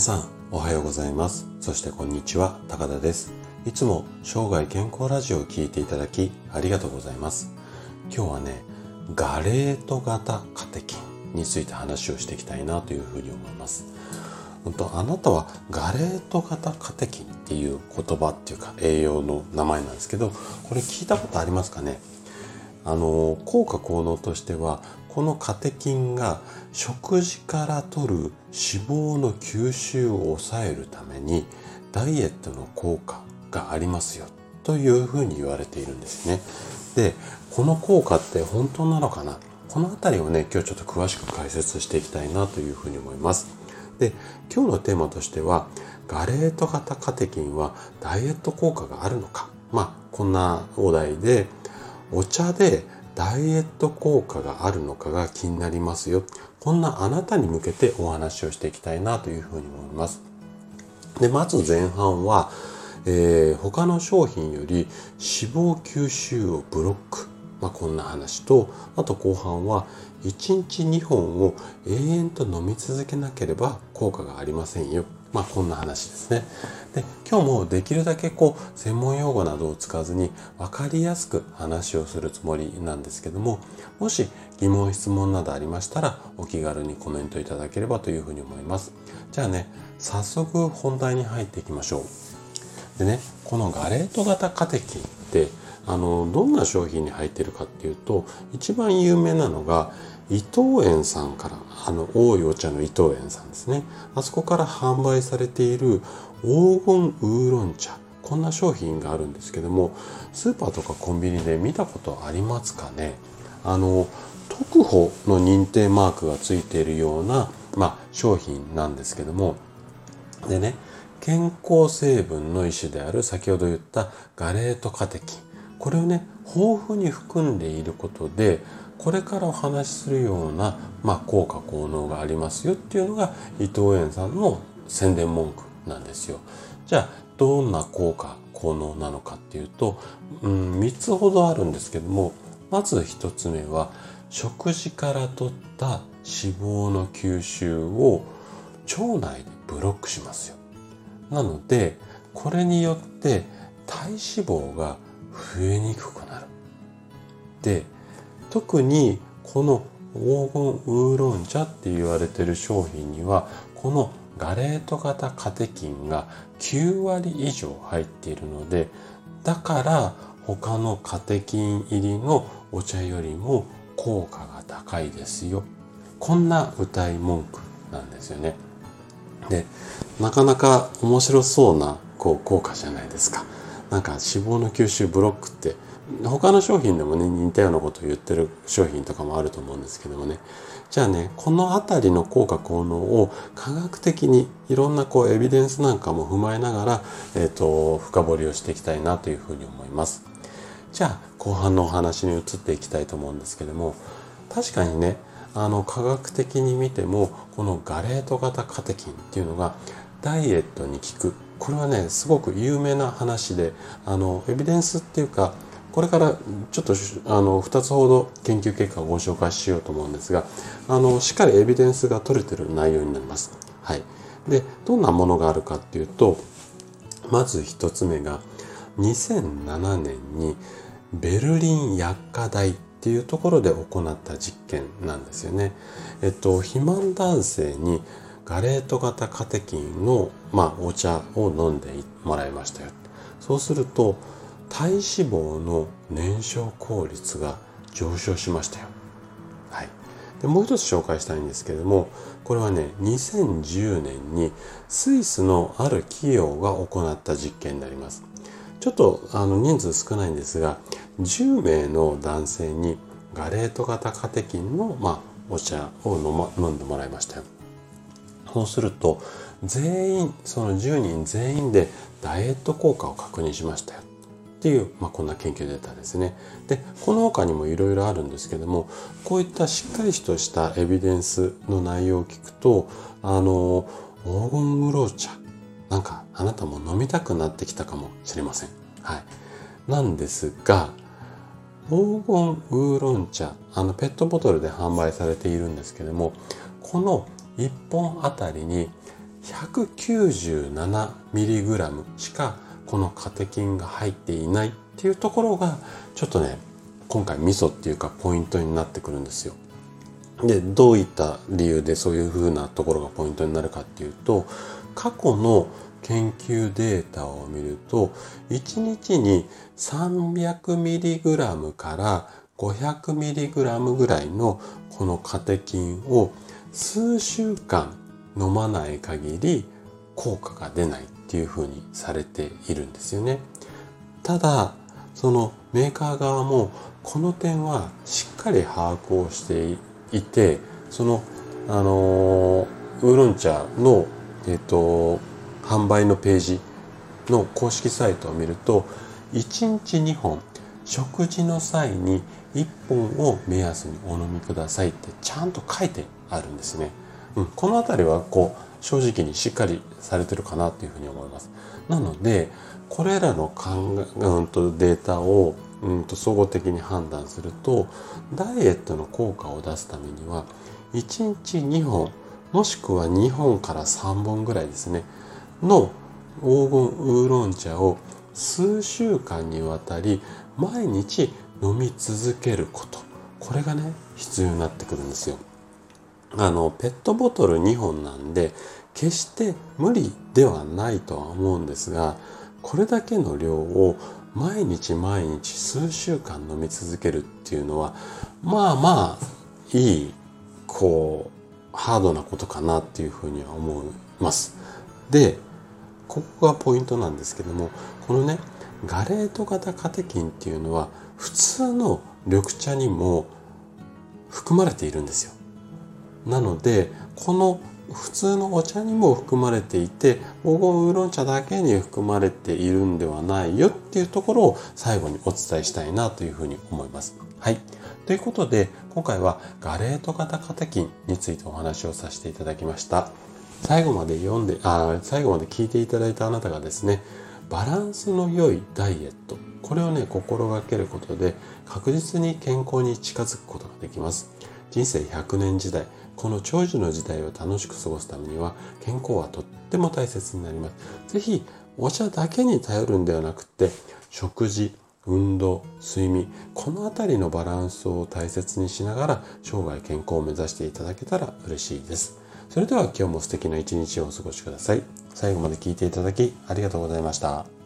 皆さんおはようございます。そしてこんにちは高田です。いつも生涯健康ラジオを聴いていただきありがとうございます。今日はねガレート型カテキンについて話をしていきたいなというふうに思います。本当あなたはガレート型カテキンっていう言葉っていうか栄養の名前なんですけどこれ聞いたことありますかね？あの効果効能としてはこのカテキンが食事から摂る脂肪の吸収を抑えるためにダイエットの効果がありますよというふうに言われているんですね。で、この効果って本当なのかな？この辺りをね、今日ちょっと詳しく解説していきたいなというふうに思います。で、今日のテーマとしては、ガレート型カテキンはダイエット効果があるのか？まあ、こんなお題で、お茶でダイエット効果があるのかが気になりますよ。こんなあなたに向けてお話をしていきたいなというふうに思います。で、まず前半は、えー、他の商品より脂肪吸収をブロック。まあ、こんな話と、あと後半は1日2本を永遠と飲み続けなければ効果がありませんよ。まあこんな話ですね。で、今日もできるだけこう専門用語などを使わずに分かりやすく話をするつもりなんですけども、もし疑問質問などありましたらお気軽にコメントいただければというふうに思います。じゃあね、早速本題に入っていきましょう。でね、このガレート型カテキンってあのどんな商品に入ってるかっていうと一番有名なのが伊藤園さんからあの大いお茶の伊藤園さんですね。あそこから販売されている黄金ウーロン茶。こんな商品があるんですけどもスーパーとかコンビニで見たことありますかね？あの特保の認定マークがついているような、まあ、商品なんですけども。でね健康成分の一種である先ほど言ったガレートカテキン。これをね豊富に含んでいることでこれからお話しするような、まあ、効果効能がありますよっていうのが伊藤園さんの宣伝文句なんですよ。じゃあどんな効果効能なのかっていうと、うん、3つほどあるんですけどもまず1つ目は食事から取った脂肪の吸収を腸内でブロックしますよ。なのでこれによって体脂肪が増えにくくなる。で特にこの黄金ウーロン茶って言われてる商品にはこのガレート型カテキンが9割以上入っているのでだから他のカテキン入りのお茶よりも効果が高いですよ。こんな歌い文句なんですよね。でなかなか面白そうなこう効果じゃないですか。なんか脂肪の吸収ブロックって他の商品でもね似たようなことを言ってる商品とかもあると思うんですけどもね。じゃあねこの辺りの効果効能を科学的にいろんなこうエビデンスなんかも踏まえながら、えーと、深掘りをしていきたいなというふうに思います。じゃあ後半のお話に移っていきたいと思うんですけども確かにねあの科学的に見てもこのガレート型カテキンっていうのがダイエットに効くこれはねすごく有名な話であのエビデンスっていうかこれからちょっとあの2つほど研究結果をご紹介しようと思うんですがあのしっかりエビデンスが取れてる内容になります。はい、でどんなものがあるかっていうとまず1つ目が2007年にベルリン薬科大っていうところで行った実験なんですよね。えっと肥満男性にガレート型カテキンの、まあ、お茶を飲んでもらいましたよ。そうすると体脂肪の燃焼効率が上昇しましたよ。はい。でもう一つ紹介したいんですけれども、これはね、2010年にスイスのある企業が行った実験になります。ちょっとあの人数少ないんですが、10名の男性にガレート型カテキンの、まあ、お茶を飲,、ま、飲んでもらいましたよ。そうすると、全員、その10人全員でダイエット効果を確認しましたよ。っていう、まあ、こんな研究データですね。で、この他にもいろいろあるんですけども、こういったしっかりとしたエビデンスの内容を聞くと、あの、黄金ウロ茶、なんかあなたも飲みたくなってきたかもしれません。はい。なんですが、黄金ウーロン茶、あのペットボトルで販売されているんですけども、この1本あたりに 197mg しかこのカテキンが入っていないっていうところがちょっとね今回ミソっていうかポイントになってくるんですよ。でどういった理由でそういうふうなところがポイントになるかっていうと過去の研究データを見ると1日に 300mg から 500mg ぐらいのこのカテキンを数週間飲まない限り効果が出ないっていうふうにされているんですよね。ただそのメーカー側もこの点はしっかり把握をしていてそのあのウーロン茶のえっ、と販売のページの公式サイトを見ると1日2本食事の際に1本を目安にお飲みくださいってちゃんと書いてあるんですね。うん、この辺りはこう正直にしっかりされてるかなというふうに思います。なのでこれらの考え、うん、とデータを、うん、と総合的に判断するとダイエットの効果を出すためには1日2本もしくは2本から3本ぐらいですねの黄金ウーロン茶を数週間にわたり毎日飲み続けることこれがね必要になってくるんですよ。あのペットボトル2本なんで決して無理ではないとは思うんですがこれだけの量を毎日毎日数週間飲み続けるっていうのはまあまあいいこうハードなことかなっていうふうには思います。でここがポイントなんですけどもこのねガレート型カテキンっていうのは普通の緑茶にも含まれているんですよ。なのでこの普通のお茶にも含まれていて黄金ウーロン茶だけに含まれているんではないよっていうところを最後にお伝えしたいなというふうに思います。はい。ということで今回はガレート型カテキンについてお話をさせていただきました。最後まで読んで、あ最後まで聞いていただいたあなたがですね、バランスの良いダイエット、これをね、心がけることで確実に健康に近づくことができます。人生100年時代、この長寿の時代を楽しく過ごすためには健康はとっても大切になります。ぜひお茶だけに頼るんではなくて食事、運動、睡眠、この辺りのバランスを大切にしながら生涯健康を目指していただけたら嬉しいです。それでは今日も素敵な一日をお過ごしください。最後まで聴いていただきありがとうございました。